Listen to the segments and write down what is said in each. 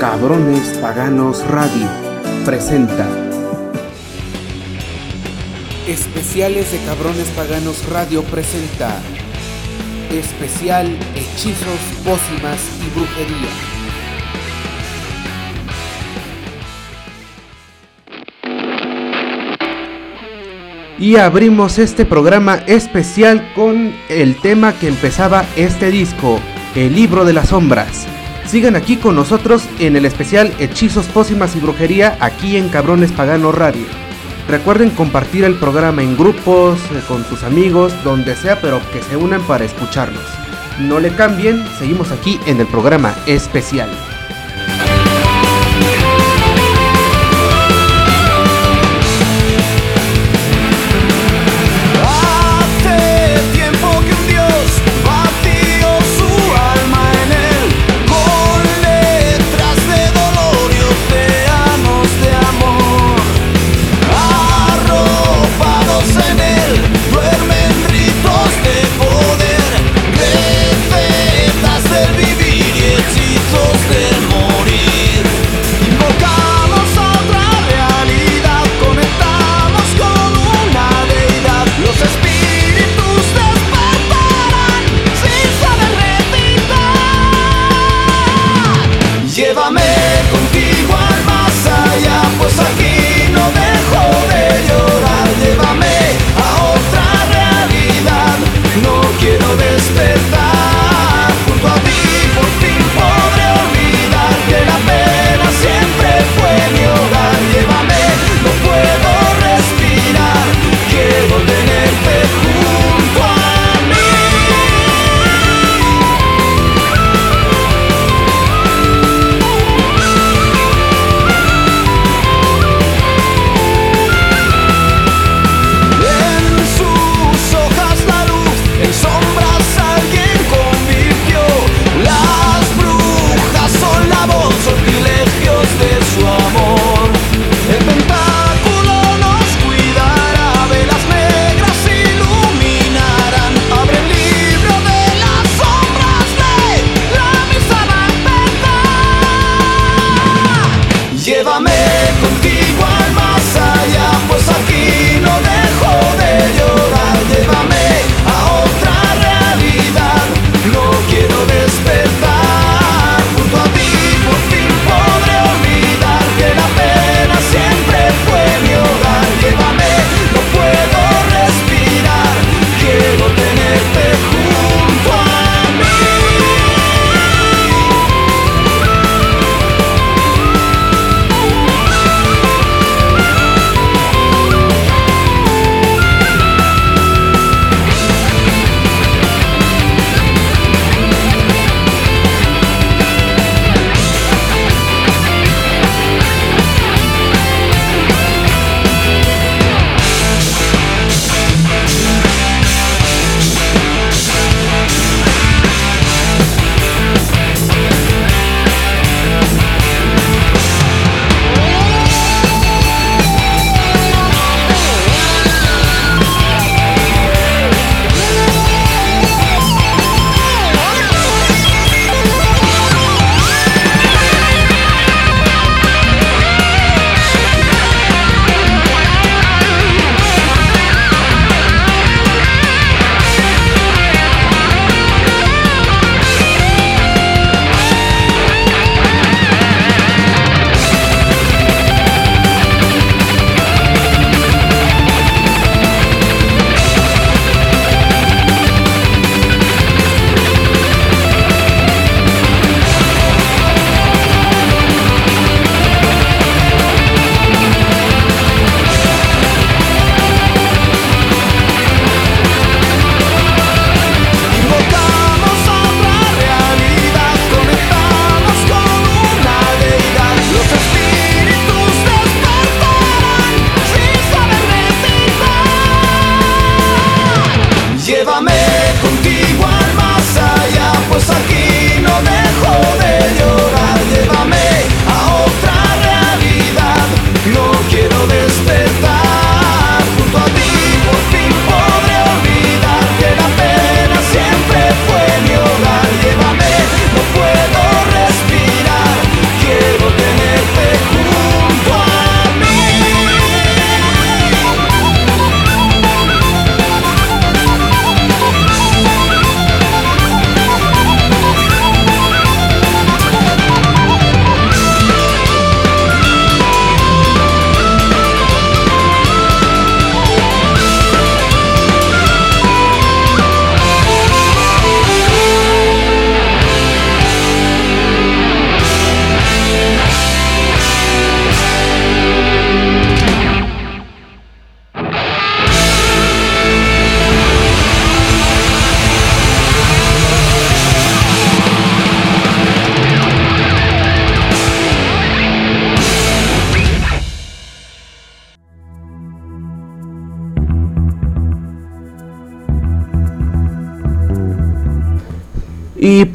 Cabrones Paganos Radio presenta Especiales de Cabrones Paganos Radio presenta Especial Hechizos, Pócimas y Brujería. Y abrimos este programa especial con el tema que empezaba este disco, El Libro de las Sombras. Sigan aquí con nosotros en el especial Hechizos, Pócimas y Brujería aquí en Cabrones Pagano Radio. Recuerden compartir el programa en grupos, eh, con sus amigos, donde sea, pero que se unan para escucharlos. No le cambien, seguimos aquí en el programa especial.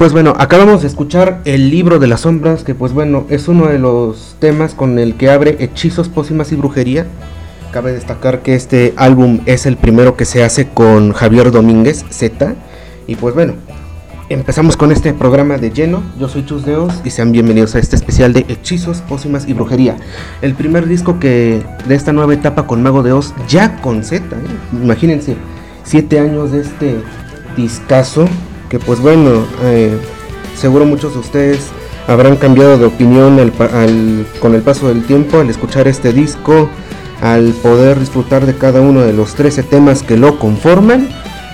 Pues bueno, acabamos de escuchar el libro de las sombras, que pues bueno, es uno de los temas con el que abre hechizos, pócimas y brujería. Cabe destacar que este álbum es el primero que se hace con Javier Domínguez Z. Y pues bueno, empezamos con este programa de lleno. Yo soy Chus Deos y sean bienvenidos a este especial de hechizos, pócimas y brujería. El primer disco que de esta nueva etapa con Mago de Oz, ya con Z. ¿eh? Imagínense, siete años de este discazo pues bueno, eh, seguro muchos de ustedes habrán cambiado de opinión con el paso del tiempo al escuchar este disco, al poder disfrutar de cada uno de los 13 temas que lo conforman.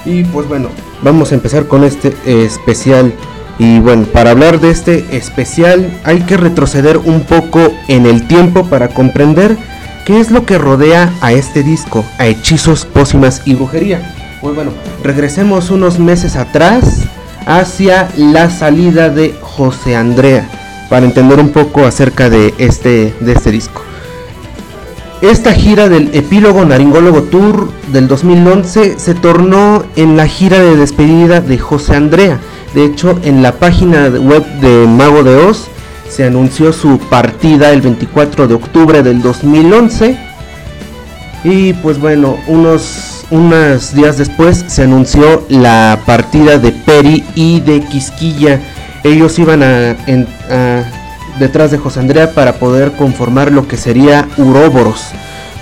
Y pues bueno, vamos a empezar con este especial. Y bueno, para hablar de este especial hay que retroceder un poco en el tiempo para comprender qué es lo que rodea a este disco, a hechizos, pócimas y brujería. Pues bueno, regresemos unos meses atrás hacia la salida de José Andrea para entender un poco acerca de este, de este disco. Esta gira del epílogo Naringólogo Tour del 2011 se tornó en la gira de despedida de José Andrea. De hecho, en la página web de Mago de Oz se anunció su partida el 24 de octubre del 2011. Y pues bueno, unos unos días después se anunció la partida de Peri y de Quisquilla. Ellos iban a, detrás de José Andrea para poder conformar lo que sería Uroboros.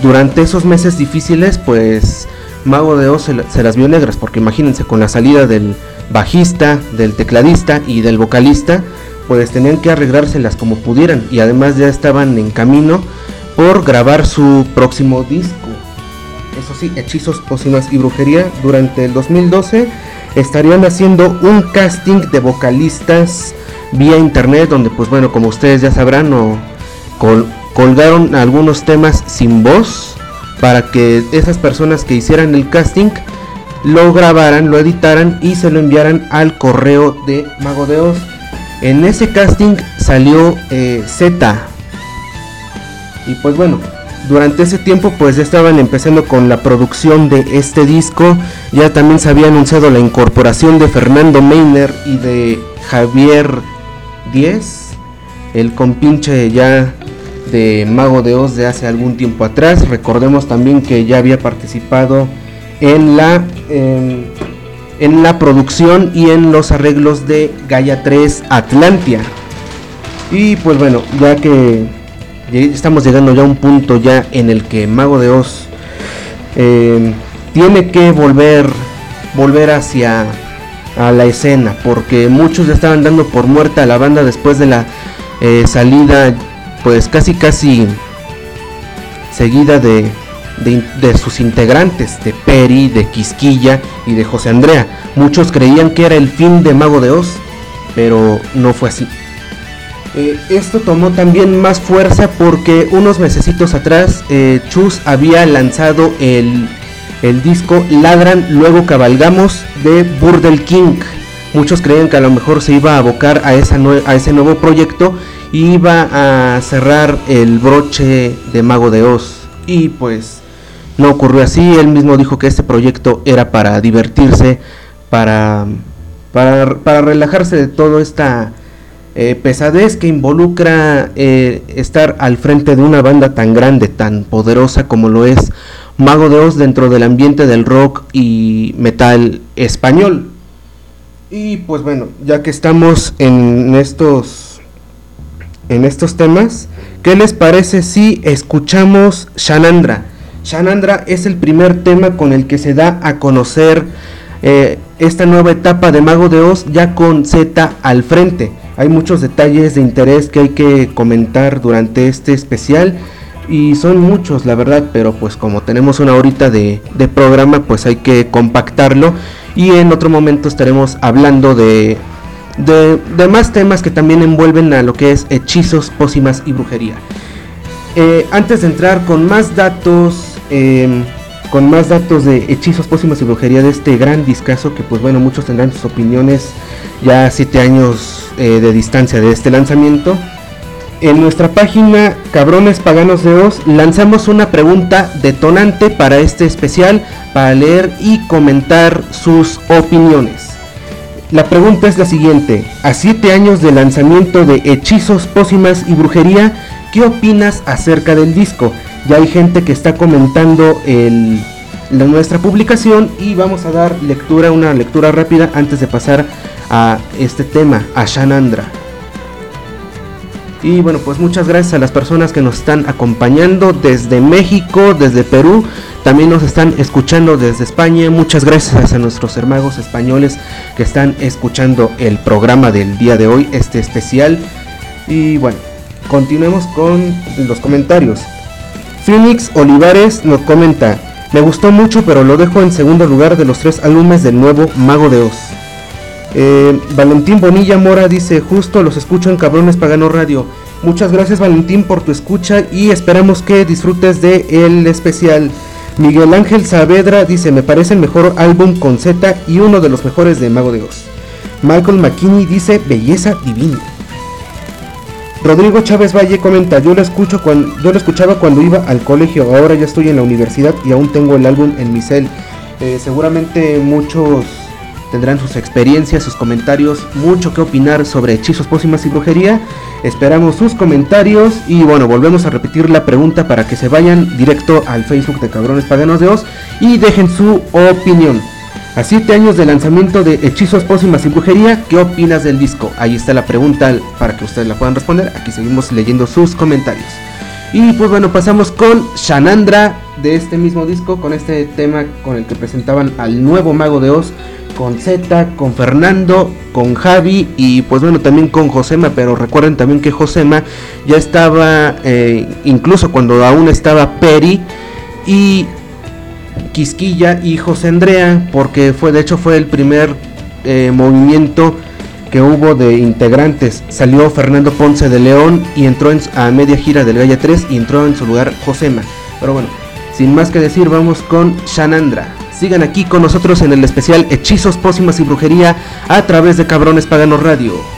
Durante esos meses difíciles, pues Mago de Oz se, las vio negras, porque imagínense, con la salida del bajista, del tecladista y del vocalista, pues tenían que arreglárselas como pudieran y además ya estaban en camino por grabar su próximo disco eso sí, hechizos, pócimas y brujería, durante el 2012 estarían haciendo un casting de vocalistas vía internet, donde pues bueno, como ustedes ya sabrán, colgaron algunos temas sin voz para que esas personas que hicieran el casting lo grabaran, lo editaran y se lo enviaran al correo de Mago de Oz. En ese casting salió eh, Z. Y pues bueno, durante ese tiempo pues ya estaban empezando con la producción de este disco, ya también se había anunciado la incorporación de Fernando Meiner y de Javier Díez, el compinche ya de Mago de Oz de hace algún tiempo atrás, recordemos también que ya había participado en la, en la producción y en los arreglos de Gaia 3 Atlantia. Y pues bueno, ya que estamos llegando ya a un punto ya en el que Mago de Oz eh, tiene que volver, volver hacia a la escena, porque muchos ya estaban dando por muerta a la banda después de la eh, salida, pues casi casi seguida de, de, sus integrantes, de Peri, de Quisquilla y de José Andrea. Muchos creían que era el fin de Mago de Oz, pero no fue así. Eh, esto tomó también más fuerza porque unos mesecitos atrás eh, Chus había lanzado el, disco Ladran, luego cabalgamos de Burdel King. Muchos creían que a lo mejor se iba a abocar a, esa a ese nuevo proyecto y iba a cerrar el broche de Mago de Oz. Y pues no ocurrió así, él mismo dijo que este proyecto era para divertirse, para, para, para relajarse de todo esta eh, pesadez que involucra eh, estar al frente de una banda tan grande, tan poderosa como lo es Mago de Oz dentro del ambiente del rock y metal español. Y pues bueno, ya que estamos en estos en estos temas, ¿qué les parece si escuchamos Shanandra? Shanandra es el primer tema con el que se da a conocer eh, esta nueva etapa de Mago de Oz ya con Z al frente. Hay muchos detalles de interés que hay que comentar durante este especial y son muchos la verdad, pero pues como tenemos una horita de, programa pues hay que compactarlo y en otro momento estaremos hablando de, de, más temas que también envuelven a lo que es hechizos, pócimas y brujería. Eh, antes de entrar con más datos, em, con más datos de hechizos, pócimas y brujería de este gran discazo que pues bueno muchos tendrán sus opiniones ya siete años eh, de distancia de este lanzamiento. En nuestra página Cabrones Paganos de Oz lanzamos una pregunta detonante para este especial para leer y comentar sus opiniones. la pregunta es la siguiente. A siete años del lanzamiento de Hechizos, Pócimas y Brujería, ¿qué opinas acerca del disco? Ya hay gente que está comentando el, la, nuestra publicación y vamos a dar lectura, una lectura rápida antes de pasar a este tema, a Shanandra. Y bueno, pues muchas gracias a las personas que nos están acompañando desde México, desde Perú, también nos están escuchando desde España. Muchas gracias a nuestros hermanos españoles que están escuchando el programa del día de hoy, este especial. Y bueno, continuemos con los comentarios. Phoenix Olivares nos comenta, me gustó mucho pero lo dejo en segundo lugar de los tres álbumes del nuevo Mago de Oz. Eh, Valentín Bonilla Mora dice, justo los escucho en Cabrones Pagano Radio. Muchas gracias Valentín por tu escucha y esperamos que disfrutes de el especial. Miguel Ángel Saavedra dice, me parece el mejor álbum con Z y uno de los mejores de Mago de Oz. Michael McKinney dice, belleza divina. Rodrigo Chávez Valle comenta, yo lo, escucho cuando, yo lo escuchaba cuando iba al colegio, ahora ya estoy en la universidad y aún tengo el álbum en mi cel. Eh, seguramente muchos tendrán sus experiencias, sus comentarios, mucho que opinar sobre hechizos, pócimas y brujería. Esperamos sus comentarios y bueno, volvemos a repetir la pregunta para que se vayan directo al Facebook de Cabrones Paganos de Oz y dejen su opinión. A 7 años de lanzamiento de Hechizos, Pócimas y Brujería, ¿qué opinas del disco? Ahí está la pregunta para que ustedes la puedan responder. Aquí seguimos leyendo sus comentarios. Y pues bueno, pasamos con Shanandra de este mismo disco, con este tema con el que presentaban al nuevo mago de Oz, con Z, con Fernando, con Javi y pues bueno también con Josema, pero recuerden también que Josema ya estaba, eh, incluso cuando aún estaba Peri y Quisquilla y José Andrea, porque fue de hecho fue el primer eh, movimiento que hubo de integrantes. Salió Fernando Ponce de León y entró en, a media gira del Gaya 3 y entró en su lugar Josema. Pero bueno, sin más que decir, vamos con Shanandra. Sigan aquí con nosotros en el especial Hechizos, Pócimas y Brujería a través de Cabrones Paganos Radio.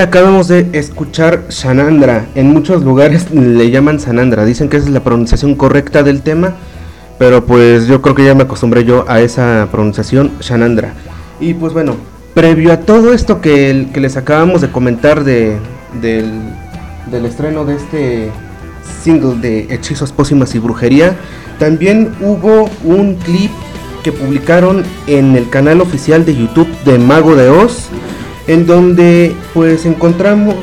Acabamos de escuchar Sanandra. En muchos lugares le llaman Sanandra. Dicen que esa es la pronunciación correcta del tema. Pero pues yo creo que ya me acostumbré yo a esa pronunciación, Sanandra. Y pues bueno, previo a todo esto que, les acabamos de comentar de, del, del estreno de este single de Hechizos, Pócimas y Brujería, también hubo un clip que publicaron en el canal oficial de YouTube de Mago de Oz en donde pues encontramos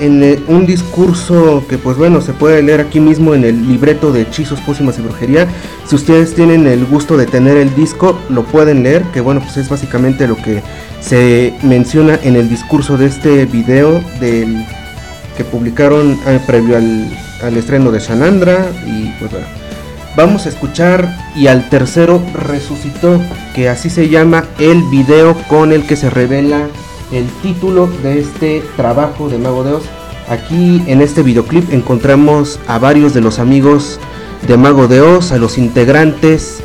en eh, un discurso que pues bueno se puede leer aquí mismo en el libreto de hechizos, pócimas y brujería. Si ustedes tienen el gusto de tener el disco lo pueden leer, que bueno pues es básicamente lo que se menciona en el discurso de este video del que publicaron eh, previo al, al, estreno de Shanandra y pues bueno. Vamos a escuchar y al tercero resucitó, que así se llama el video con el que se revela el título de este trabajo de Mago de Oz. Aquí en este videoclip encontramos a varios de los amigos de Mago de Oz, a los integrantes,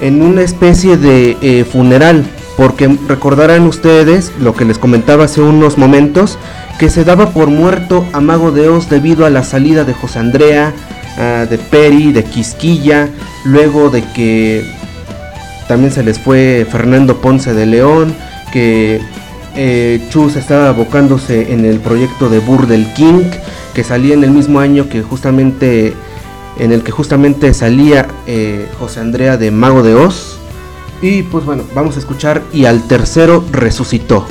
en una especie de eh, funeral, porque recordarán ustedes lo que les comentaba hace unos momentos, que se daba por muerto a Mago de Oz debido a la salida de José Andrea, ah, de Peri, de Quisquilla, luego de que también se les fue Fernando Ponce de León, que eh, Chus estaba abocándose en el proyecto de Burdel King, que salía en el mismo año que justamente en el que justamente salía eh, José Andrea de Mago de Oz. Y pues bueno, vamos a escuchar y al tercero resucitó.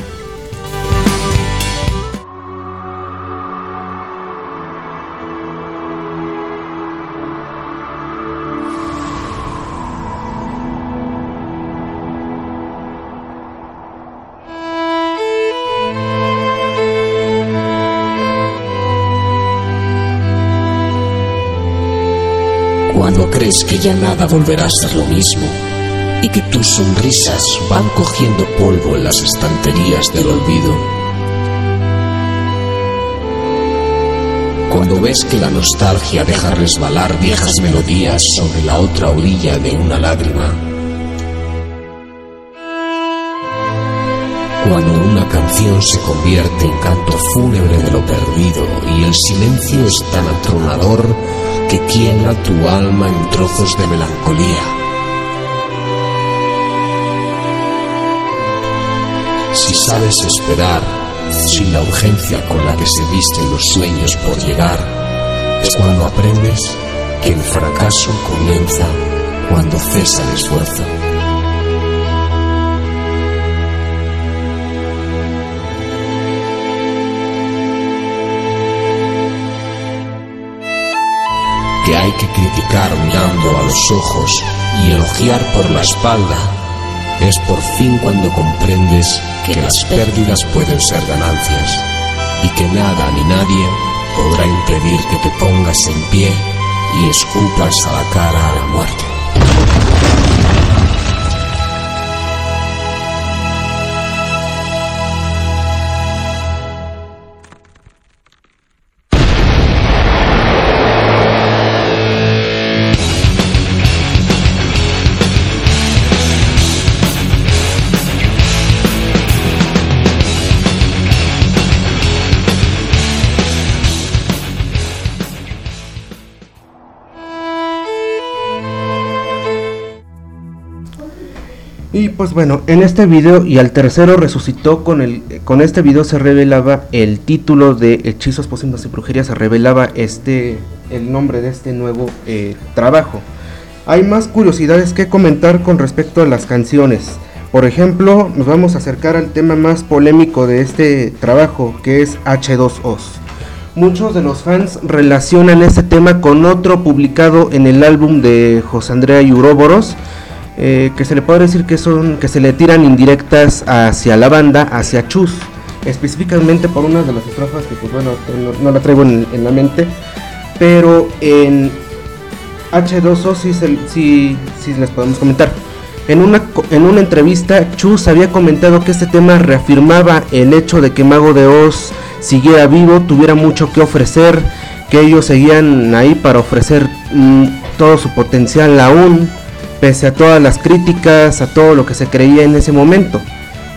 Que ya nada volverá a ser lo mismo y que tus sonrisas van cogiendo polvo en las estanterías del olvido. Cuando ves que la nostalgia deja resbalar viejas melodías sobre la otra orilla de una lágrima. Cuando una canción se convierte en canto fúnebre de lo perdido y el silencio es tan atronador que quiebra tu alma en trozos de melancolía. Si sabes esperar sin la urgencia con la que se visten los sueños por llegar, es cuando aprendes que el fracaso comienza cuando cesa el esfuerzo. Que hay que criticar mirando a los ojos y elogiar por la espalda, es por fin cuando comprendes que las pérdidas pueden ser ganancias y que nada ni nadie podrá impedir que te pongas en pie y escupas a la cara a la muerte. Pues bueno, en este video y al tercero resucitó con el con este video se revelaba el título de Hechizos, Pócimas y Brujería, se revelaba este el nombre de este nuevo eh, trabajo. Hay más curiosidades que comentar con respecto a las canciones. Por ejemplo, nos vamos a acercar al tema más polémico de este trabajo, que es H2Os. Muchos de los fans relacionan este tema con otro publicado en el álbum de José Andrea y Uroboros, eh, que se le puede decir que son que se le tiran indirectas hacia la banda, hacia Chus, específicamente por una de las estrofas que pues bueno no, la traigo en, la mente, pero en H2O sí, sí, sí les podemos comentar. En una, en una entrevista, Chus había comentado que este tema reafirmaba el hecho de que Mago de Oz siguiera vivo, tuviera mucho que ofrecer, que ellos seguían ahí para ofrecer mm, todo su potencial aún pese a todas las críticas, a todo lo que se creía en ese momento.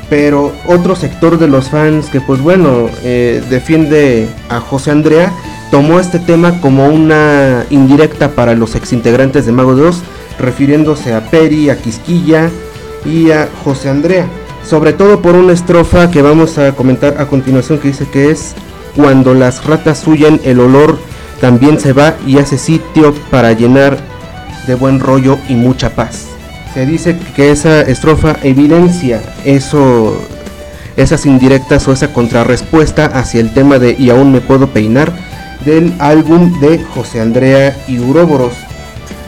pero otro sector de los fans que pues bueno eh, defiende a José Andrea tomó este tema como una indirecta para los exintegrantes de Mago de Oz, refiriéndose a Peri, a Quisquilla y a José Andrea. Sobre todo por una estrofa que vamos a comentar a continuación que dice que es cuando las ratas huyen el olor también se va y hace sitio para llenar de buen rollo y mucha paz. Se dice que esa estrofa evidencia eso, esas indirectas o esa contrarrespuesta hacia el tema de Y aún me puedo peinar del álbum de José Andrea y Uroboros.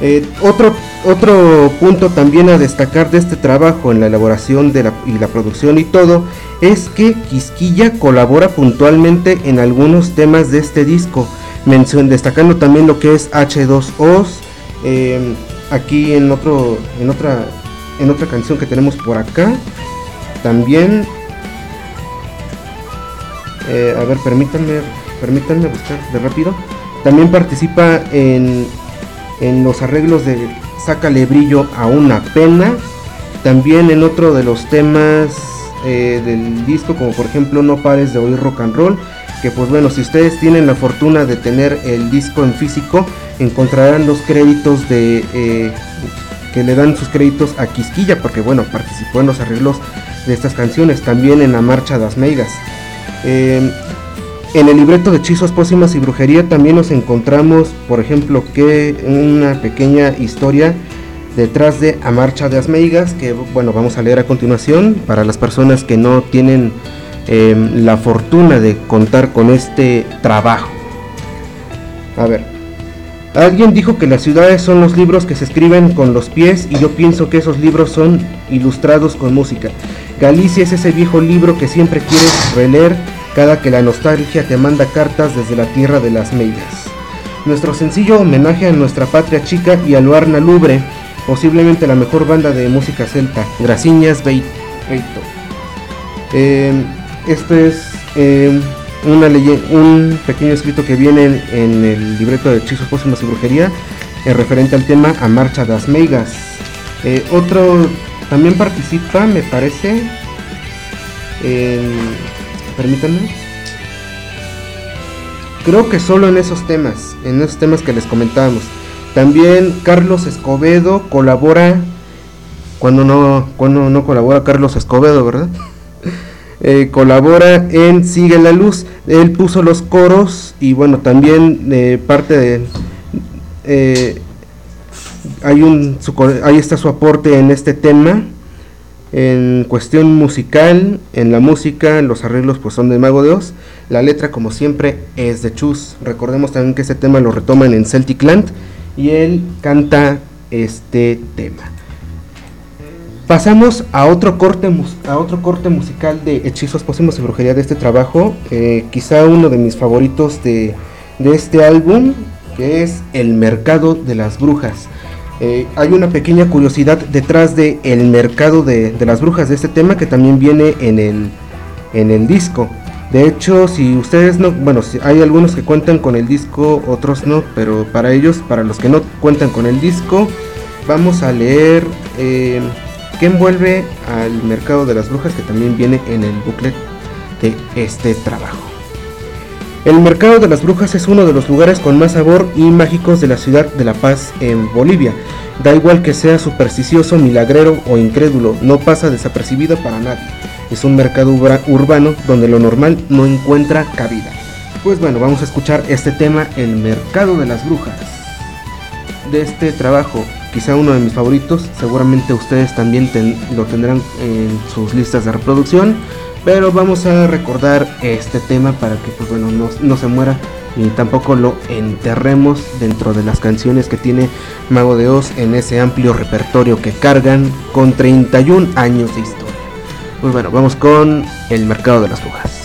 Eh, otro, otro punto también a destacar de este trabajo en la elaboración de la, y la producción y todo es que Quisquilla colabora puntualmente en algunos temas de este disco, destacando también lo que es H2Os, eh, aquí en otro, en otra, en otra canción que tenemos por acá, también, eh, a ver, permítanme permítanme buscar de rápido. También participa en, en los arreglos de Sácale brillo a una pena. También en otro de los temas eh, del disco, como por ejemplo No pares de oír rock and roll. Que pues bueno, si ustedes tienen la fortuna de tener el disco en físico, encontrarán los créditos de... Eh, que le dan sus créditos a Quisquilla, porque bueno, participó en los arreglos de estas canciones, también en la marcha das Meigas. Eh, en el libreto de hechizos, pócimas y brujería también nos encontramos, por ejemplo, que una pequeña historia detrás de A Marcha de Asmeigas, que bueno, vamos a leer a continuación para las personas que no tienen em, la fortuna de contar con este trabajo. A ver, alguien dijo que las ciudades son los libros que se escriben con los pies y yo pienso que esos libros son ilustrados con música. Galicia es ese viejo libro que siempre quieres releer cada que la nostalgia te manda cartas desde la tierra de las meigas. Nuestro sencillo homenaje a nuestra patria chica y a Luarna Lubre, posiblemente la mejor banda de música celta, Graciñas Beito. Eh, este es eh, una un pequeño escrito que viene en, el libreto de Hechizos Póstumos y Brujería, eh, referente al tema A Marcha das Meigas. Eh, otro también participa, me parece, permítanme. Creo que solo en esos temas, en esos temas que les comentábamos. También Carlos Escobedo colabora cuando no, cuando no colabora Carlos Escobedo, ¿verdad? Eh, colabora en Sigue la Luz. Él puso los coros y bueno, también eh, parte de... Eh, hay un, ahí está su aporte en este tema. En cuestión musical, en la música, los arreglos pues son de Mago de Oz. La letra como siempre es de Chus. Recordemos también que este tema lo retoman en Celtic Land y él canta este tema. Pasamos a otro corte, a otro corte musical de Hechizos Pósimos y Brujería de este trabajo. Eh, quizá uno de mis favoritos de, de este álbum, que es El Mercado de las Brujas. Eh, hay una pequeña curiosidad detrás del el mercado de, las brujas de este tema que también viene en el, en el disco. De hecho, si ustedes no, bueno, si hay algunos que cuentan con el disco, otros no, pero para ellos, para los que no cuentan con el disco, vamos a leer eh, qué envuelve al mercado de las brujas que también viene en el booklet de este trabajo. El mercado de las brujas es uno de los lugares con más sabor y mágicos de la ciudad de La Paz en Bolivia. Da igual que sea supersticioso, milagrero o incrédulo, no pasa desapercibido para nadie. Es un mercado urbano donde lo normal no encuentra cabida. Pues bueno, vamos a escuchar este tema, El mercado de las brujas. De este trabajo, quizá uno de mis favoritos, seguramente ustedes también lo tendrán en sus listas de reproducción pero vamos a recordar este tema para que pues bueno no, se muera ni tampoco lo enterremos dentro de las canciones que tiene Mago de Oz en ese amplio repertorio que cargan con 31 años de historia. Pues bueno, vamos con El Mercado de las Brujas.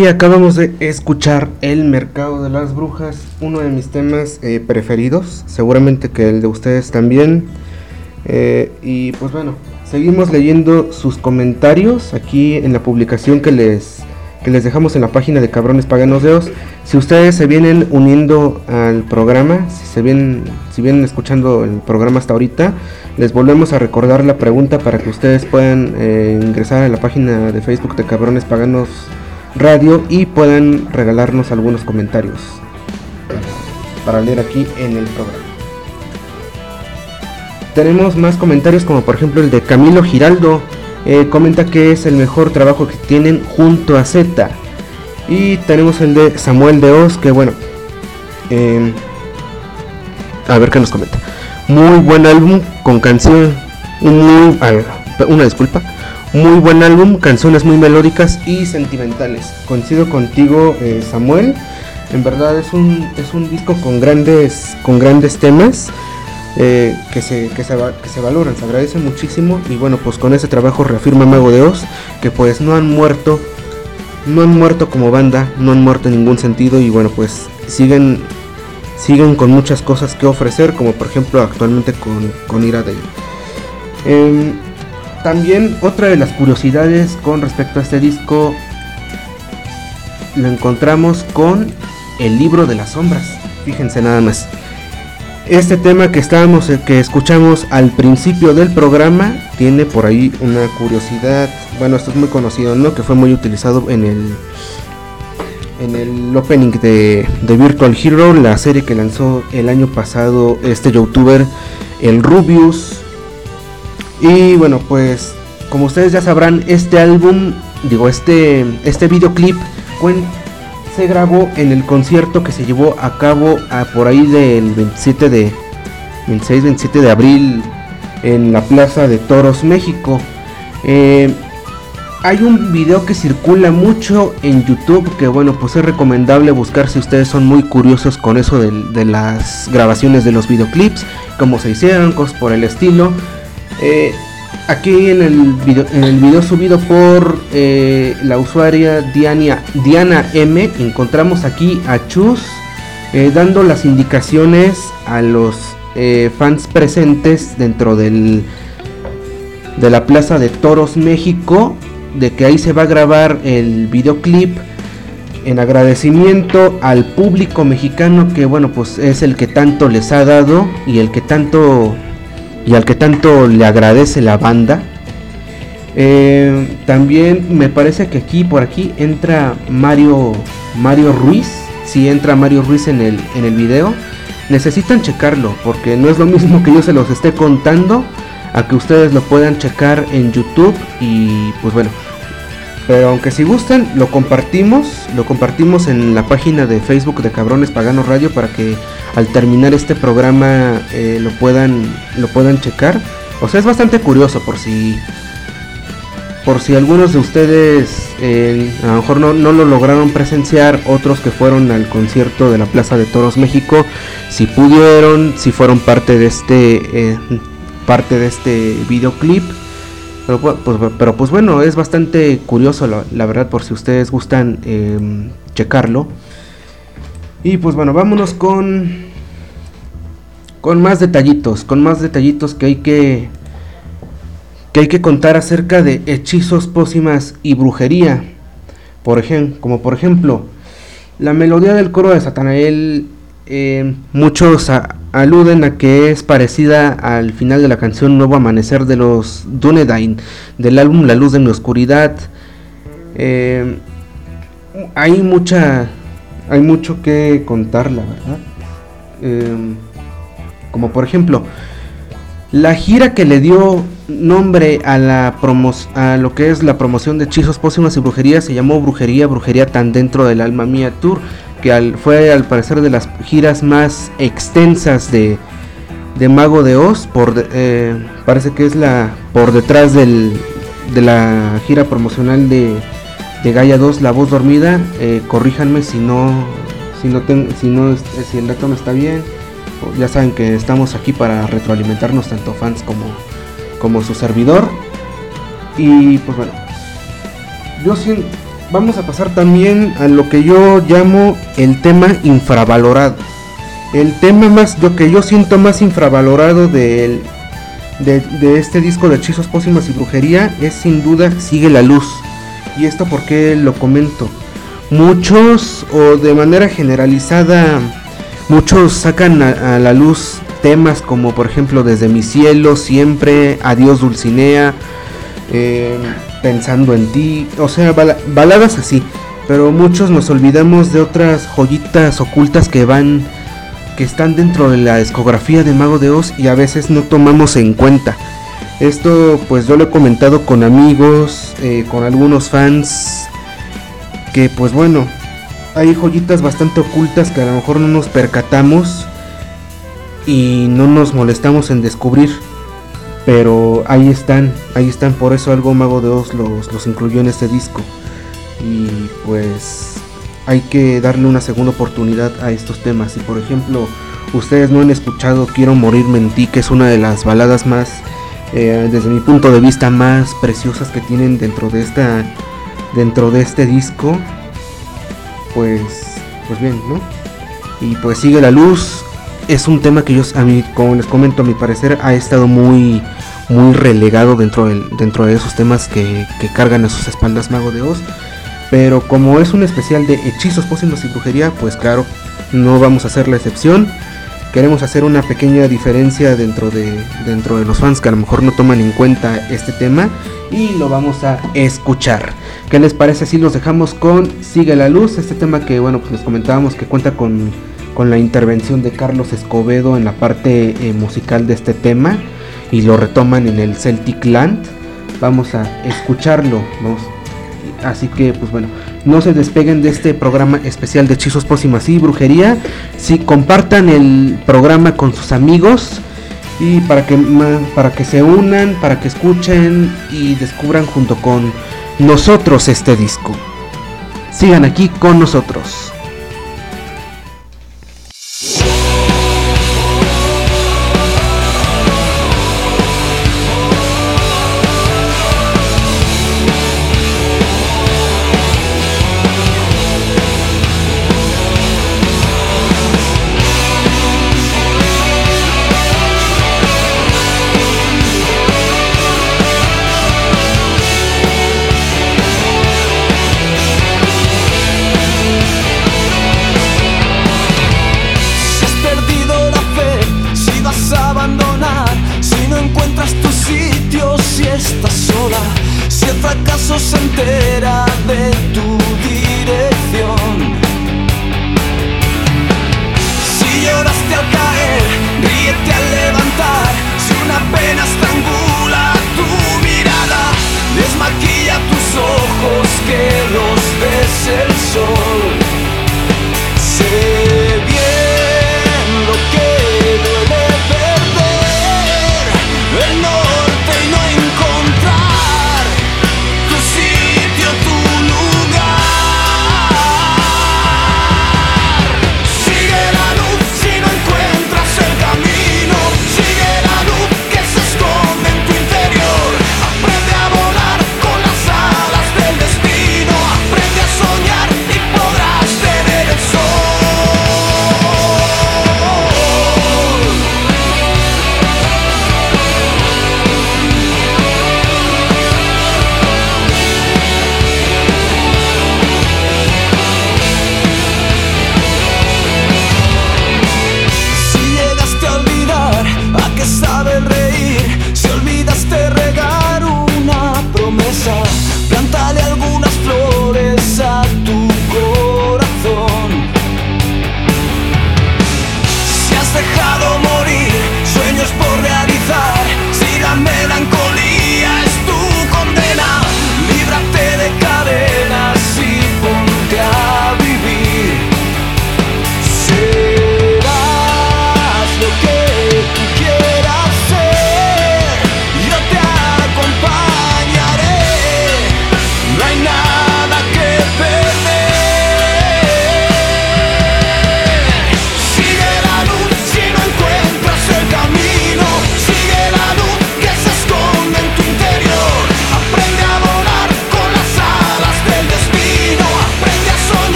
Y acabamos de escuchar El Mercado de las Brujas, uno de mis temas eh, preferidos, seguramente que el de ustedes también. Eh, y pues bueno, seguimos leyendo sus comentarios aquí en la publicación que les, que les dejamos en la página de Cabrones Paganos Deos. Si ustedes se vienen uniendo al programa, si se vienen, si vienen escuchando el programa hasta ahorita, les volvemos a recordar la pregunta para que ustedes puedan eh, ingresar a la página de Facebook de Cabrones Paganos radio y puedan regalarnos algunos comentarios para leer aquí en el programa. Tenemos más comentarios como por ejemplo el de Camilo Giraldo. Eh, comenta que es el mejor trabajo que tienen junto a Z. Y tenemos el de Samuel de Oz que bueno. Em, a ver qué nos comenta. Muy buen álbum con canción. Una disculpa muy buen álbum, canciones muy melódicas y sentimentales. Coincido contigo, eh, Samuel. En verdad es un, es un disco con grandes, con grandes temas eh, que, se, que, se, que se valoran, se agradece muchísimo. Y bueno, pues con ese trabajo reafirma Mago de Oz que pues no han muerto, no han muerto como banda, no han muerto en ningún sentido. Y bueno, pues siguen, siguen con muchas cosas que ofrecer, como por ejemplo actualmente con, con Ira Day. Em, también otra de las curiosidades con respecto a este disco lo encontramos con el libro de las sombras. Fíjense nada más. Este tema que estábamos eh, que escuchamos al principio del programa tiene por ahí una curiosidad. Bueno, esto es muy conocido, ¿no? Que fue muy utilizado en el en el opening de, de Virtual Hero, la serie que lanzó el año pasado este youtuber el Rubius y bueno, pues como ustedes ya sabrán, este álbum, digo, este, este videoclip se grabó en el concierto que se llevó a cabo a por ahí del 27 de 26, 27 de abril en la Plaza de Toros, México. Eh, hay un video que circula mucho en YouTube que bueno pues es recomendable buscar si ustedes son muy curiosos con eso de, de las grabaciones de los videoclips, cómo se hicieron, cosas por el estilo. Eh, aquí en el, video, en el video subido por eh, la usuaria Diana, Diana M, encontramos aquí a Chus eh, dando las indicaciones a los fans presentes dentro del, de la Plaza de Toros México, de que ahí se va a grabar el videoclip en agradecimiento al público mexicano que bueno pues es el que tanto les ha dado y el que tanto y al que tanto le agradece la banda. Eh, también me parece que aquí por aquí entra Mario Mario Ruiz. Si entra Mario Ruiz en el, en el video. Necesitan checarlo porque no es lo mismo que yo se los esté contando a que ustedes lo puedan checar en YouTube y pues bueno. Pero aunque si gustan, lo compartimos, lo compartimos en la página de Facebook de Cabrones Paganos Radio para que al terminar este programa eh, lo puedan lo puedan checar. O sea, es bastante curioso por si por si algunos de ustedes eh, a lo mejor no, lo lograron presenciar, otros que fueron al concierto de la Plaza de Toros México, si pudieron, si fueron parte de este eh, parte de este videoclip. Pero pues, pero pues, bueno, es bastante curioso la, verdad por si ustedes gustan em, checarlo. Y pues bueno, vámonos con con más detallitos, con más detallitos que hay que que hay que contar acerca de hechizos, pócimas y brujería. Por ejemplo, como por ejemplo, la melodía del coro de Satanael eh, muchos aluden a que es parecida al final de la canción Nuevo Amanecer de los Dunedain del álbum La Luz de mi Oscuridad. Eh, hay mucha hay mucho que contar, la verdad. Em, como por ejemplo, la gira que le dio nombre a, la a lo que es la promoción de hechizos, pócimas y brujería se llamó Brujería, Brujería tan dentro del alma mía tour, que fue al parecer de las giras más extensas de, de Mago de Oz, por, eh, parece que es la por detrás del, de la gira promocional de de Gaia 2, La Voz Dormida. Eh, corríjanme si no, si no, si no, si el dato no está bien. Ya saben que estamos aquí para retroalimentarnos tanto fans como, como su servidor. Y pues bueno, yo vamos a pasar también a lo que yo llamo el tema infravalorado. El tema más, lo que yo siento más infravalorado de, este disco de hechizos pócimas y brujería es sin duda Sigue la Luz. Y esto porque lo comento. Muchos, o de manera generalizada, muchos sacan a, la luz temas como por ejemplo Desde mi cielo, siempre, Adiós Dulcinea, eh, Pensando en ti, o sea, baladas así. Pero muchos nos olvidamos de otras joyitas ocultas que van, que están dentro de la discografía de Mago de Oz y a veces no tomamos en cuenta. Esto pues yo lo he comentado con amigos, eh, con algunos fans, que pues bueno, hay joyitas bastante ocultas que a lo mejor no nos percatamos y no nos molestamos en descubrir. Pero ahí están, ahí están, por eso algo Mago de Oz los, los incluyó en este disco. Y pues hay que darle una segunda oportunidad a estos temas. Y por ejemplo, ustedes no han escuchado Quiero morirme en que es una de las baladas más eh, desde mi punto de vista más preciosas que tienen dentro de esta dentro de este disco pues pues bien no y pues sigue la luz es un tema que yo a mí como les comento a mi parecer ha estado muy muy relegado dentro del, dentro de esos temas que, que cargan a sus espaldas Mago de Oz pero como es un especial de hechizos pócimos y brujería pues claro no vamos a hacer la excepción queremos hacer una pequeña diferencia dentro de, dentro de los fans que a lo mejor no toman en cuenta este tema y lo vamos a escuchar. ¿Qué les parece si los dejamos con Sigue la Luz? Este tema que, bueno, pues les comentábamos que cuenta con, con la intervención de Carlos Escobedo en la parte eh, musical de este tema y lo retoman en el Celtic Land. Vamos a escucharlo. Vamos. Así que, pues bueno, no se despeguen de este programa especial de hechizos próximas y brujería. Si compartan el programa con sus amigos y para que para que se unan, para que escuchen y descubran junto con nosotros este disco. Sigan aquí con nosotros.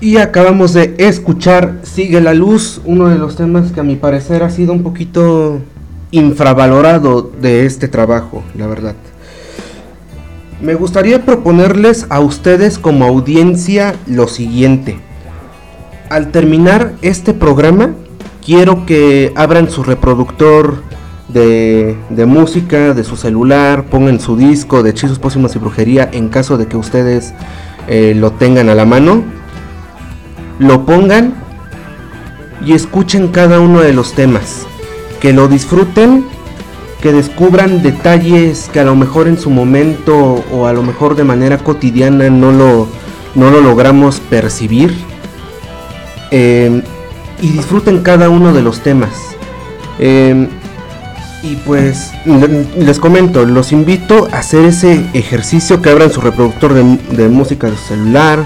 Y acabamos de escuchar Sigue la Luz, uno de los temas que a mi parecer ha sido un poquito infravalorado de este trabajo, la verdad. Me gustaría proponerles a ustedes como audiencia lo siguiente. Al terminar este programa, quiero que abran su reproductor de, música, de su celular, pongan su disco de hechizos pócimos y brujería en caso de que ustedes eh, lo tengan a la mano lo pongan y escuchen cada uno de los temas. Que lo disfruten, que descubran detalles que a lo mejor en su momento o a lo mejor de manera cotidiana no lo, no lo logramos percibir. Em, y disfruten cada uno de los temas. Em, y pues les comento, los invito a hacer ese ejercicio que abran su reproductor de, música de celular,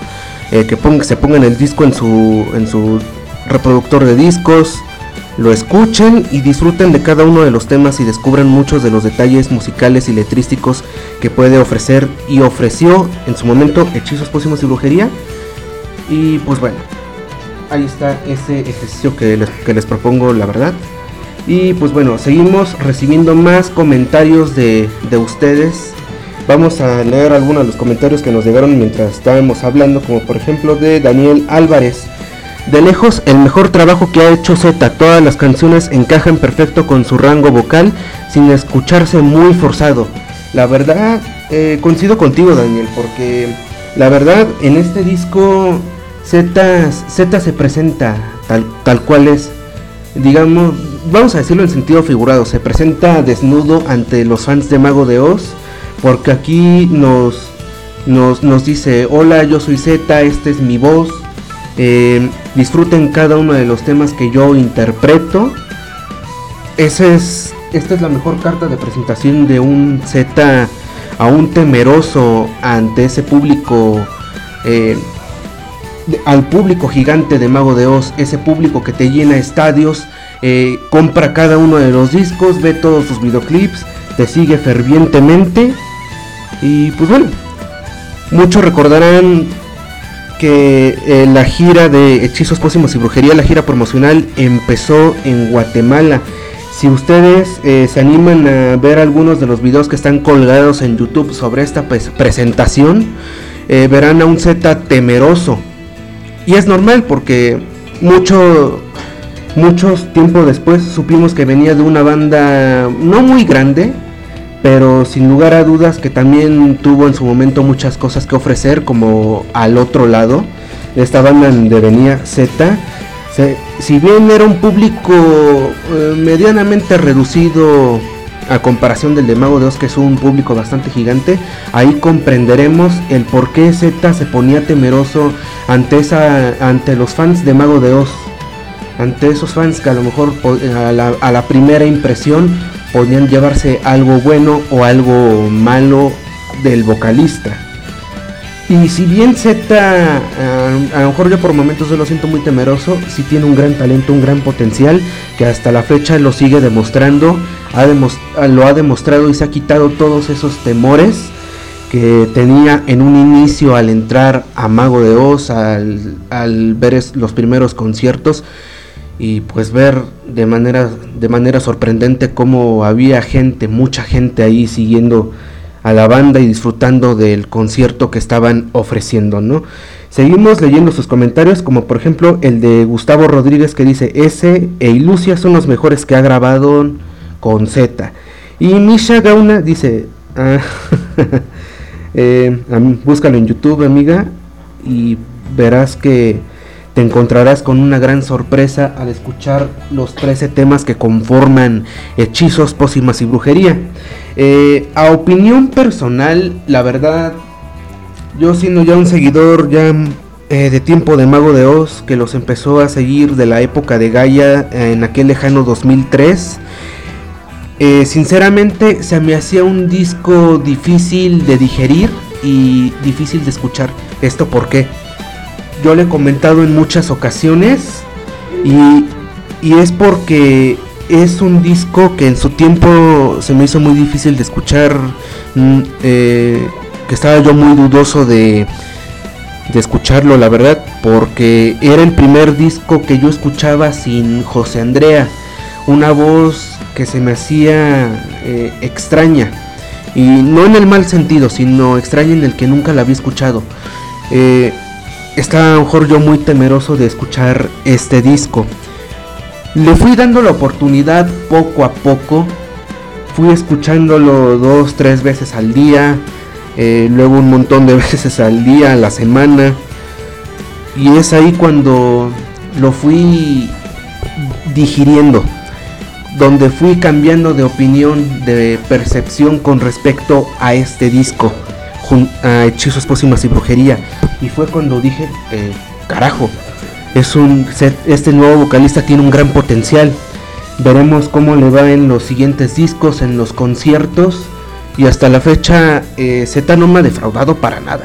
eh, que ponga, se pongan el disco en su, en su reproductor de discos, lo escuchen y disfruten de cada uno de los temas y descubran muchos de los detalles musicales y letrísticos que puede ofrecer y ofreció en su momento Hechizos Pósimos y Brujería. Y pues bueno, ahí está ese ejercicio que les, que les propongo, la verdad. Y pues bueno, seguimos recibiendo más comentarios de, de ustedes Vamos a leer algunos de los comentarios que nos llegaron mientras estábamos hablando, como por ejemplo de Daniel Álvarez. De lejos, el mejor trabajo que ha hecho Z. Todas las canciones encajan perfecto con su rango vocal, sin escucharse muy forzado. La verdad, eh, coincido contigo, Daniel, porque la verdad, en este disco Z, se presenta tal, tal cual es. Digamos, vamos a decirlo en sentido figurado, se presenta desnudo ante los fans de Mago de Oz porque aquí nos, nos, dice, hola, yo soy Z, esta es mi voz, eh, disfruten cada uno de los temas que yo interpreto. Ese es, esta es la mejor carta de presentación de un Z aún temeroso ante ese público, eh, al público gigante de Mago de Oz, ese público que te llena estadios, eh, compra cada uno de los discos, ve todos sus videoclips, te sigue fervientemente y pues bueno, muchos recordarán que eh, la gira de Hechizos Pósimos y Brujería, la gira promocional, empezó en Guatemala. Si ustedes eh, se animan a ver algunos de los videos que están colgados en YouTube sobre esta presentación, eh, verán a un Z temeroso. Y es normal porque mucho, muchos tiempo después supimos que venía de una banda no muy grande, pero sin lugar a dudas que también tuvo en su momento muchas cosas que ofrecer como al otro lado esta banda de venía Z. Si bien era un público eh, medianamente reducido a comparación del de Mago de Oz que es un público bastante gigante ahí comprenderemos el por qué Z se ponía temeroso ante esa ante los fans de Mago de Oz. Ante esos fans que a lo mejor a la primera impresión podían llevarse algo bueno o algo malo del vocalista. Y si bien Z, eh, a lo mejor yo por momentos se lo siento muy temeroso, sí tiene un gran talento, un gran potencial, que hasta la fecha lo sigue demostrando, lo ha demostrado y se ha quitado todos esos temores que tenía en un inicio al entrar a Mago de Oz, al ver los primeros conciertos y pues ver de manera, de manera sorprendente cómo había gente, mucha gente ahí siguiendo a la banda y disfrutando del concierto que estaban ofreciendo, ¿no? Seguimos leyendo sus comentarios, como por ejemplo el de Gustavo Rodríguez que dice, ese e Ilusia son los mejores que ha grabado con Z. Y Misha Gauna dice, ah, eh, búscalo en YouTube, amiga, y verás que te encontrarás con una gran sorpresa al escuchar los 13 temas que conforman hechizos, pócimas y brujería. Eh, a opinión personal, la verdad, yo siendo ya un seguidor ya eh, de tiempo de Mago de Oz, que los empezó a seguir de la época de Gaia en aquel lejano 2003, eh, sinceramente se me hacía un disco difícil de digerir y difícil de escuchar. ¿Esto por qué? Yo le he comentado en muchas ocasiones y, es porque es un disco que en su tiempo se me hizo muy difícil de escuchar, mm, eh, que estaba yo muy dudoso de, de escucharlo, la verdad, porque era el primer disco que yo escuchaba sin José Andrea, una voz que se me hacía eh, extraña, y no en el mal sentido, sino extraña en el que nunca la había escuchado. Eh, estaba a lo mejor yo muy temeroso de escuchar este disco. Le fui dando la oportunidad poco a poco, fui escuchándolo dos, tres veces al día, eh, luego un montón de veces al día, a la semana. Y es ahí cuando lo fui digiriendo, donde fui cambiando de opinión, de percepción con respecto a este disco, Hechizos, Pócimas y Brujería. Y fue cuando dije, eh, carajo, es un este nuevo vocalista tiene un gran potencial. Veremos cómo le va en los siguientes discos, en los conciertos y hasta la fecha eh, Z no me ha defraudado para nada.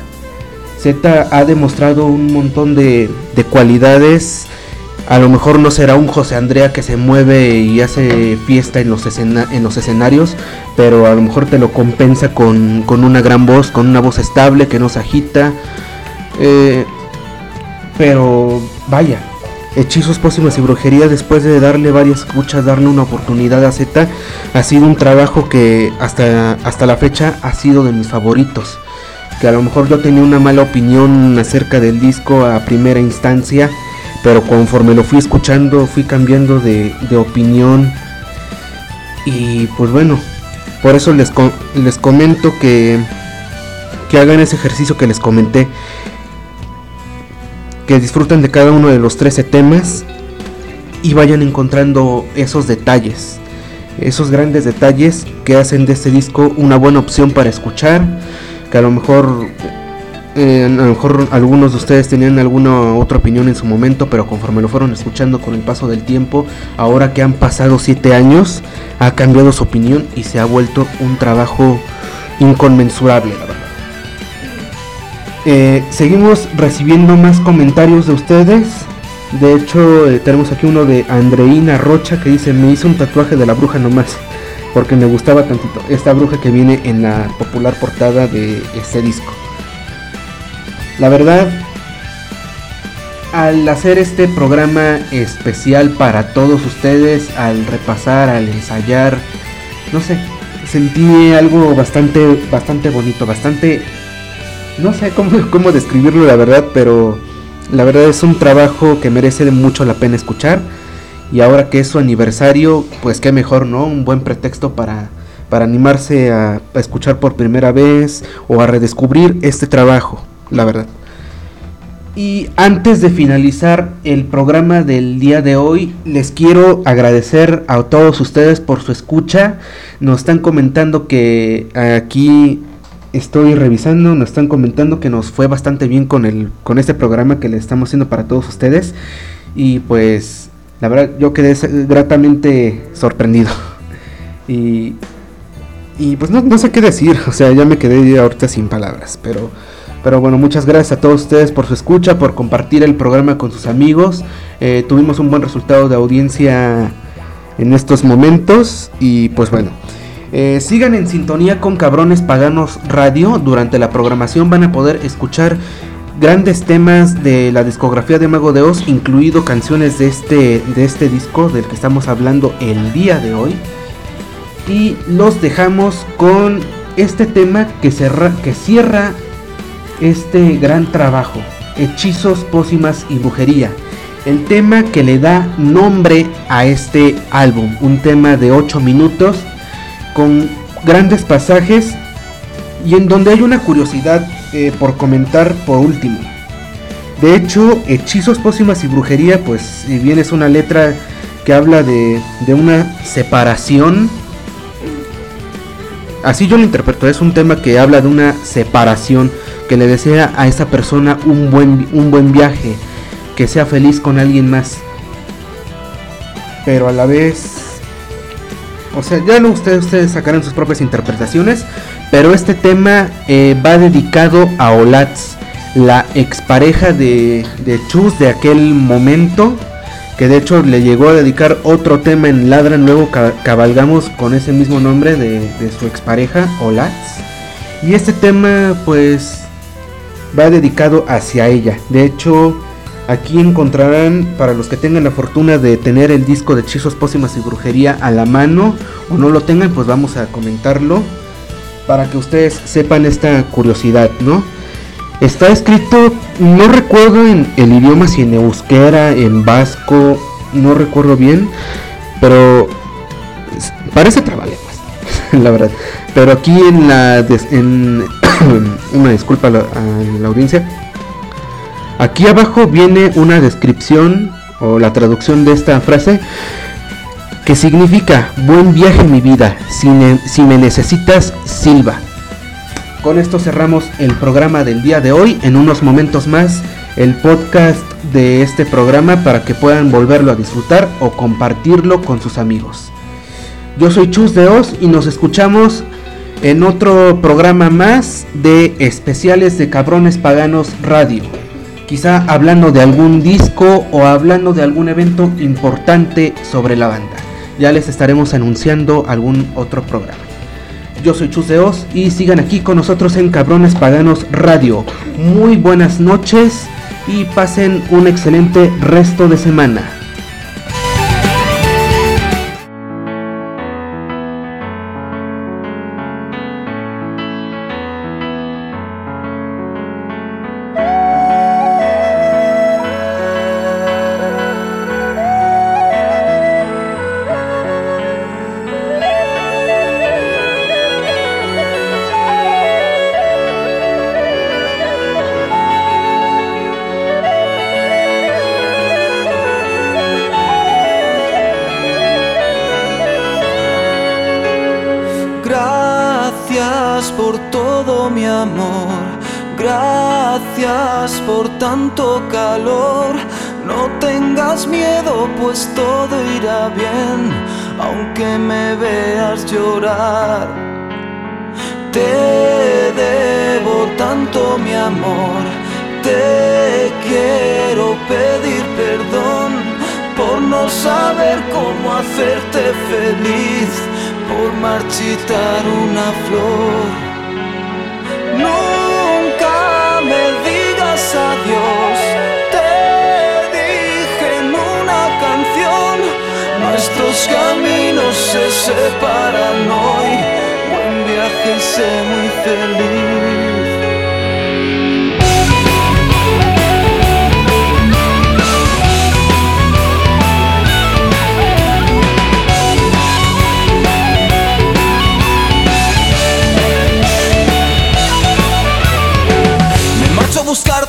Z ha demostrado un montón de, cualidades. A lo mejor no será un José Andrea que se mueve y hace fiesta en los, en los escenarios, pero a lo mejor te lo compensa con, una gran voz, con una voz estable que no se agita. Eh, pero vaya, Hechizos, Pócimas y Brujería, después de darle varias escuchas, darle una oportunidad a Z, ha sido un trabajo que hasta, hasta la fecha ha sido de mis favoritos. Que a lo mejor yo tenía una mala opinión acerca del disco a primera instancia, pero conforme lo fui escuchando, fui cambiando de, opinión. Y pues bueno, por eso les, les comento que, que hagan ese ejercicio que les comenté que disfruten de cada uno de los 13 temas y vayan encontrando esos detalles, esos grandes detalles que hacen de este disco una buena opción para escuchar, que a lo mejor eh, a lo mejor algunos de ustedes tenían alguna otra opinión en su momento, pero conforme lo fueron escuchando con el paso del tiempo, ahora que han pasado 7 años, ha cambiado su opinión y se ha vuelto un trabajo inconmensurable, la verdad. Eh, seguimos recibiendo más comentarios de ustedes. De hecho, eh, tenemos aquí uno de Andreina Rocha que dice, me hice un tatuaje de la bruja nomás, porque me gustaba tantito esta bruja que viene en la popular portada de este disco. La verdad, al hacer este programa especial para todos ustedes, al repasar, al ensayar, no sé, sentí algo bastante, bastante bonito, bastante no sé cómo, cómo describirlo la verdad, pero la verdad es un trabajo que merece mucho la pena escuchar. Y ahora que es su aniversario, pues qué mejor, ¿no? Un buen pretexto para, para animarse a, a escuchar por primera vez o a redescubrir este trabajo, la verdad. Y antes de finalizar el programa del día de hoy, les quiero agradecer a todos ustedes por su escucha. Nos están comentando que aquí estoy revisando, nos están comentando que nos fue bastante bien con el con este programa que le estamos haciendo para todos ustedes y pues la verdad yo quedé gratamente sorprendido y y pues no, sé qué decir, o sea, ya me quedé ahorita sin palabras, pero pero bueno, muchas gracias a todos ustedes por su escucha, por compartir el programa con sus amigos. Eh, tuvimos un buen resultado de audiencia en estos momentos y pues bueno. Eh, sigan en sintonía con Cabrones Paganos Radio. Durante la programación van a poder escuchar grandes temas de la discografía de Mago de Oz, incluido canciones de este, de este disco del que estamos hablando el día de hoy. Y los dejamos con este tema que, que cierra este gran trabajo, Hechizos, Pócimas y Brujería. El tema que le da nombre a este álbum, un tema de 8 minutos con grandes pasajes y en donde hay una curiosidad eh, por comentar por último. De hecho, Hechizos, Pócimas y Brujería, pues si bien es una letra que habla de, de una separación, así yo lo interpreto, es un tema que habla de una separación, que le desea a esa persona un buen, un buen viaje, que sea feliz con alguien más. Pero a la vez o sea, ya no ustedes, ustedes sacarán sus propias interpretaciones. Pero este tema eh, va dedicado a Olatz, la expareja de, de Chus de aquel momento. Que de hecho le llegó a dedicar otro tema en Ladran. Luego cabalgamos con ese mismo nombre de, de su expareja, Olatz. Y este tema, pues, va dedicado hacia ella. De hecho, aquí encontrarán, para los que tengan la fortuna de tener el disco de Hechizos, Pócimas y Brujería a la mano, o no lo tengan, pues vamos a comentarlo, para que ustedes sepan esta curiosidad, ¿no? Está escrito, no recuerdo en el idioma, si en euskera, en vasco, no recuerdo bien, pero parece trabalenguas, la verdad. Pero aquí en la, en, una disculpa a la, a la audiencia, aquí abajo viene una descripción o la traducción de esta frase que significa buen viaje mi vida, si, me necesitas, silba. Con esto cerramos el programa del día de hoy. En unos momentos más el podcast de este programa para que puedan volverlo a disfrutar o compartirlo con sus amigos. Yo soy Chus de Oz y nos escuchamos en otro programa más de especiales de Cabrones Paganos Radio. Quizá hablando de algún disco o hablando de algún evento importante sobre la banda. Ya les estaremos anunciando algún otro programa. Yo soy Chus de Oz y sigan aquí con nosotros en Cabrones Paganos Radio. Muy buenas noches y pasen un excelente resto de semana. Gracias por todo mi amor, gracias por tanto calor. No tengas miedo, pues todo irá bien, aunque me veas llorar. Te debo tanto mi amor, te quiero pedir perdón por no saber cómo hacerte feliz por marchitar una flor. Nunca me digas adiós, te dije en una canción, nuestros caminos se separan hoy, buen viaje sé muy feliz.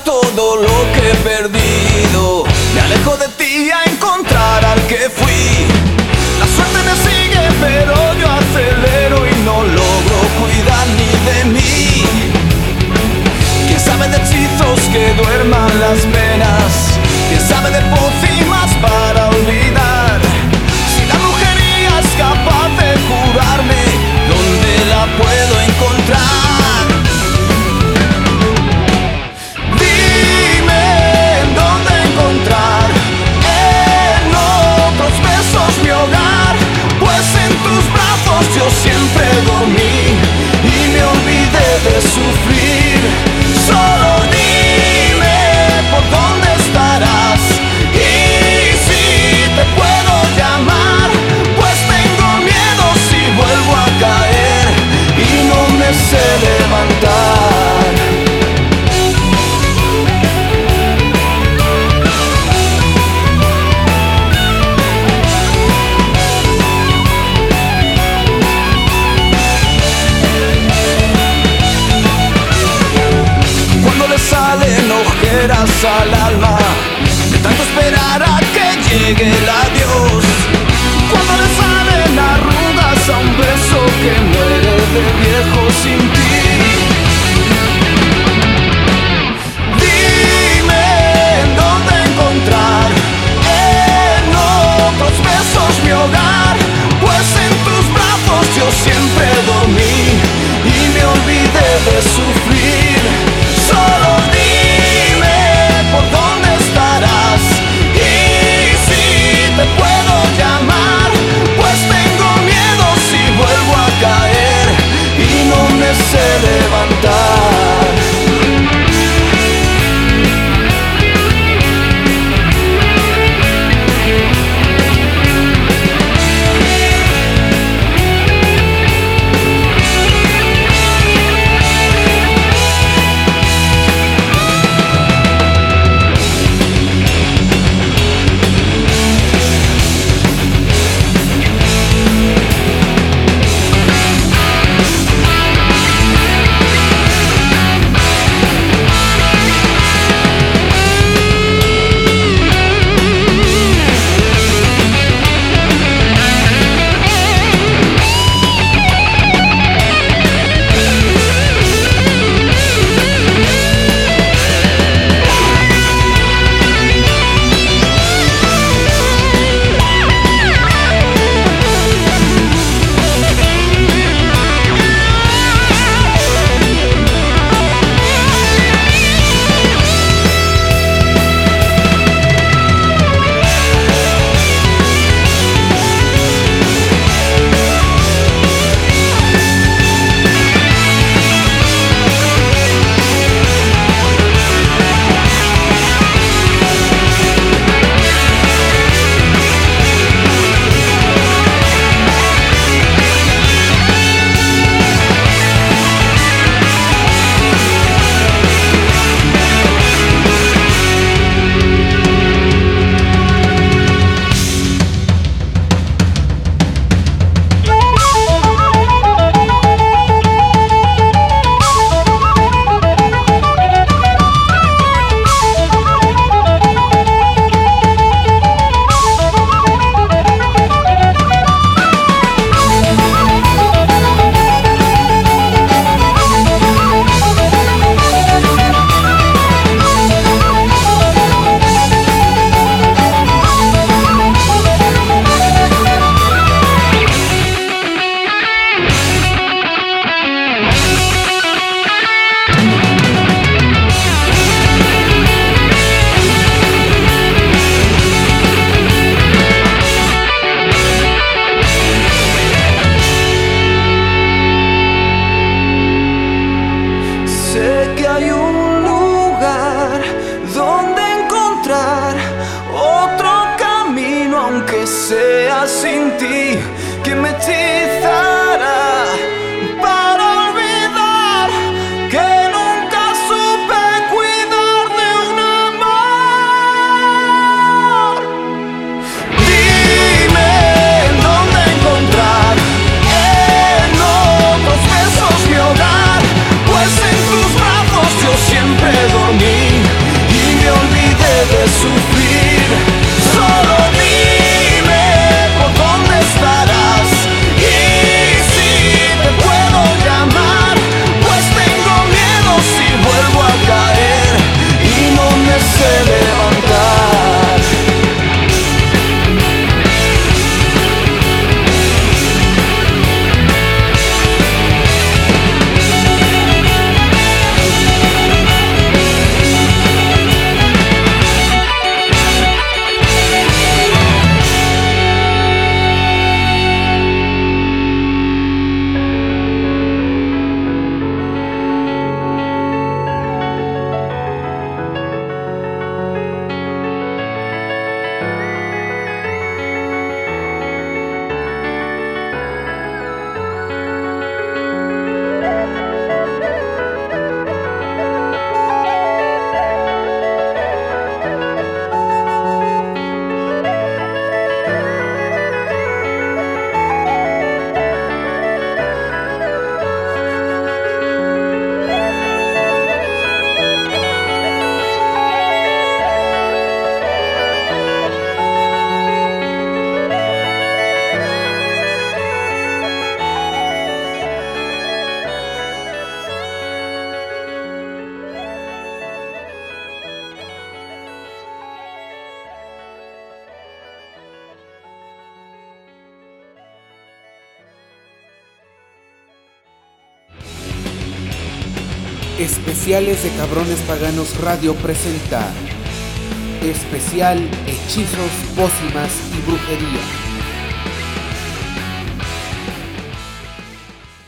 todo lo que he perdido. Me alejo de ti a encontrar al que fui. La suerte me sigue, pero yo acelero y no logro cuidar ni de mí. ¿Quién sabe de hechizos que duerman las venas? ¿Quién sabe de pociones? mí y me olvidé de sufrir. Cabrones Paganos Radio presenta Especial Hechizos, Pócimas y Brujería.